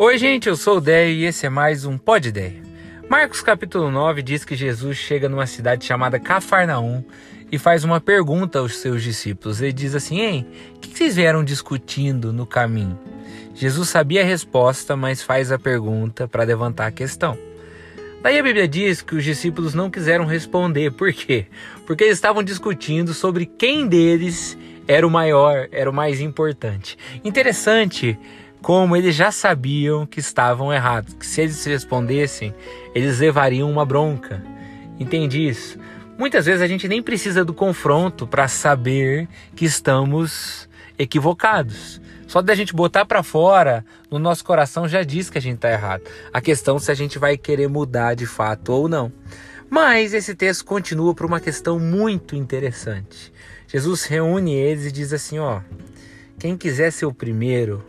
Oi, gente, eu sou o Déio e esse é mais um Pod Ideia. Marcos capítulo 9 diz que Jesus chega numa cidade chamada Cafarnaum e faz uma pergunta aos seus discípulos. Ele diz assim: Hein, o que vocês vieram discutindo no caminho? Jesus sabia a resposta, mas faz a pergunta para levantar a questão. Daí a Bíblia diz que os discípulos não quiseram responder. Por quê? Porque eles estavam discutindo sobre quem deles era o maior, era o mais importante. Interessante como eles já sabiam que estavam errados, que se eles respondessem, eles levariam uma bronca. Entendi isso. Muitas vezes a gente nem precisa do confronto para saber que estamos equivocados. Só da gente botar para fora, no nosso coração já diz que a gente está errado. A questão é se a gente vai querer mudar de fato ou não. Mas esse texto continua por uma questão muito interessante. Jesus reúne eles e diz assim: ó, quem quiser ser o primeiro,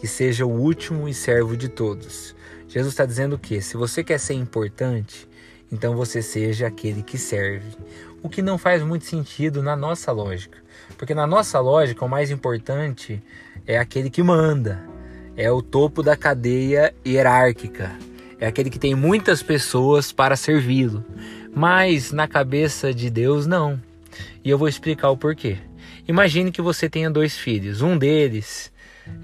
que seja o último e servo de todos. Jesus está dizendo que se você quer ser importante, então você seja aquele que serve. O que não faz muito sentido na nossa lógica. Porque na nossa lógica, o mais importante é aquele que manda, é o topo da cadeia hierárquica, é aquele que tem muitas pessoas para servi-lo. Mas na cabeça de Deus, não. E eu vou explicar o porquê. Imagine que você tenha dois filhos. Um deles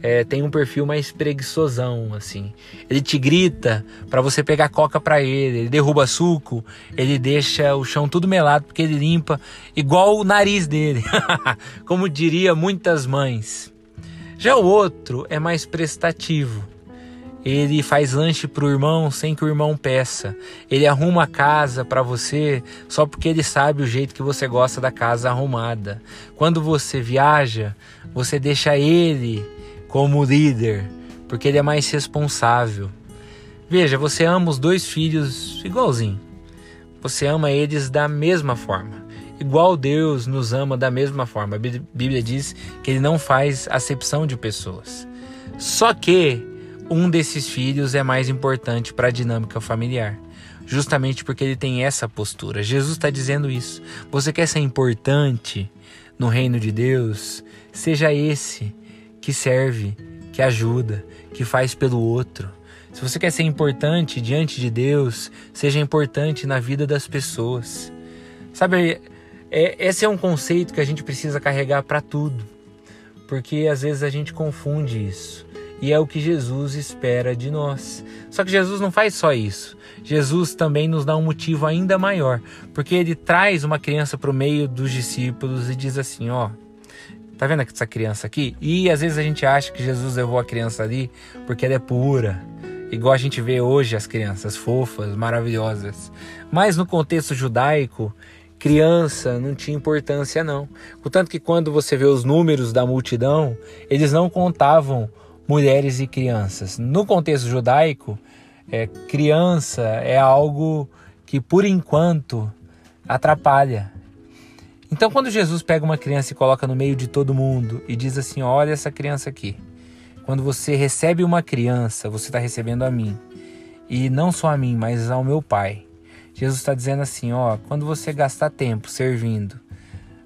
é, tem um perfil mais preguiçosão, assim. Ele te grita para você pegar coca para ele, ele derruba suco, ele deixa o chão tudo melado porque ele limpa igual o nariz dele, como diria muitas mães. Já o outro é mais prestativo. Ele faz lanche pro irmão sem que o irmão peça. Ele arruma a casa para você só porque ele sabe o jeito que você gosta da casa arrumada. Quando você viaja, você deixa ele como líder, porque ele é mais responsável. Veja, você ama os dois filhos igualzinho. Você ama eles da mesma forma. Igual Deus nos ama da mesma forma. A Bíblia diz que ele não faz acepção de pessoas. Só que um desses filhos é mais importante para a dinâmica familiar. Justamente porque ele tem essa postura. Jesus está dizendo isso. Você quer ser importante no reino de Deus? Seja esse que serve, que ajuda, que faz pelo outro. Se você quer ser importante diante de Deus, seja importante na vida das pessoas. Sabe, é, esse é um conceito que a gente precisa carregar para tudo, porque às vezes a gente confunde isso. E é o que Jesus espera de nós. Só que Jesus não faz só isso. Jesus também nos dá um motivo ainda maior, porque ele traz uma criança para o meio dos discípulos e diz assim: ó, Tá vendo essa criança aqui? E às vezes a gente acha que Jesus levou a criança ali porque ela é pura, igual a gente vê hoje as crianças fofas, maravilhosas. Mas no contexto judaico, criança não tinha importância não. Contanto que quando você vê os números da multidão, eles não contavam mulheres e crianças. No contexto judaico, é, criança é algo que por enquanto atrapalha. Então, quando Jesus pega uma criança e coloca no meio de todo mundo e diz assim: Olha essa criança aqui. Quando você recebe uma criança, você está recebendo a mim. E não só a mim, mas ao meu Pai. Jesus está dizendo assim: Ó, quando você gastar tempo servindo,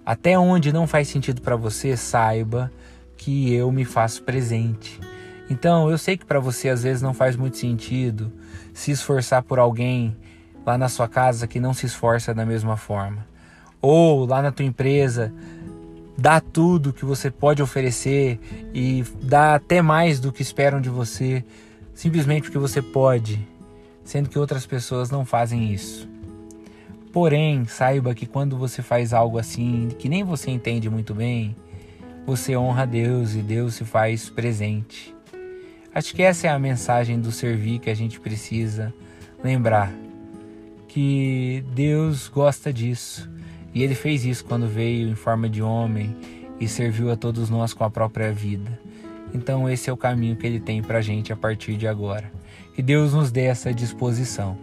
até onde não faz sentido para você, saiba que eu me faço presente. Então, eu sei que para você às vezes não faz muito sentido se esforçar por alguém lá na sua casa que não se esforça da mesma forma ou lá na tua empresa, dá tudo que você pode oferecer e dá até mais do que esperam de você, simplesmente porque você pode, sendo que outras pessoas não fazem isso. Porém, saiba que quando você faz algo assim, que nem você entende muito bem, você honra Deus e Deus se faz presente. Acho que essa é a mensagem do servir que a gente precisa lembrar. Que Deus gosta disso e ele fez isso quando veio em forma de homem e serviu a todos nós com a própria vida. Então, esse é o caminho que ele tem para a gente a partir de agora. Que Deus nos dê essa disposição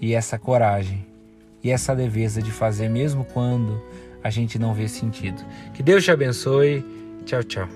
e essa coragem e essa leveza de fazer, mesmo quando a gente não vê sentido. Que Deus te abençoe. Tchau, tchau.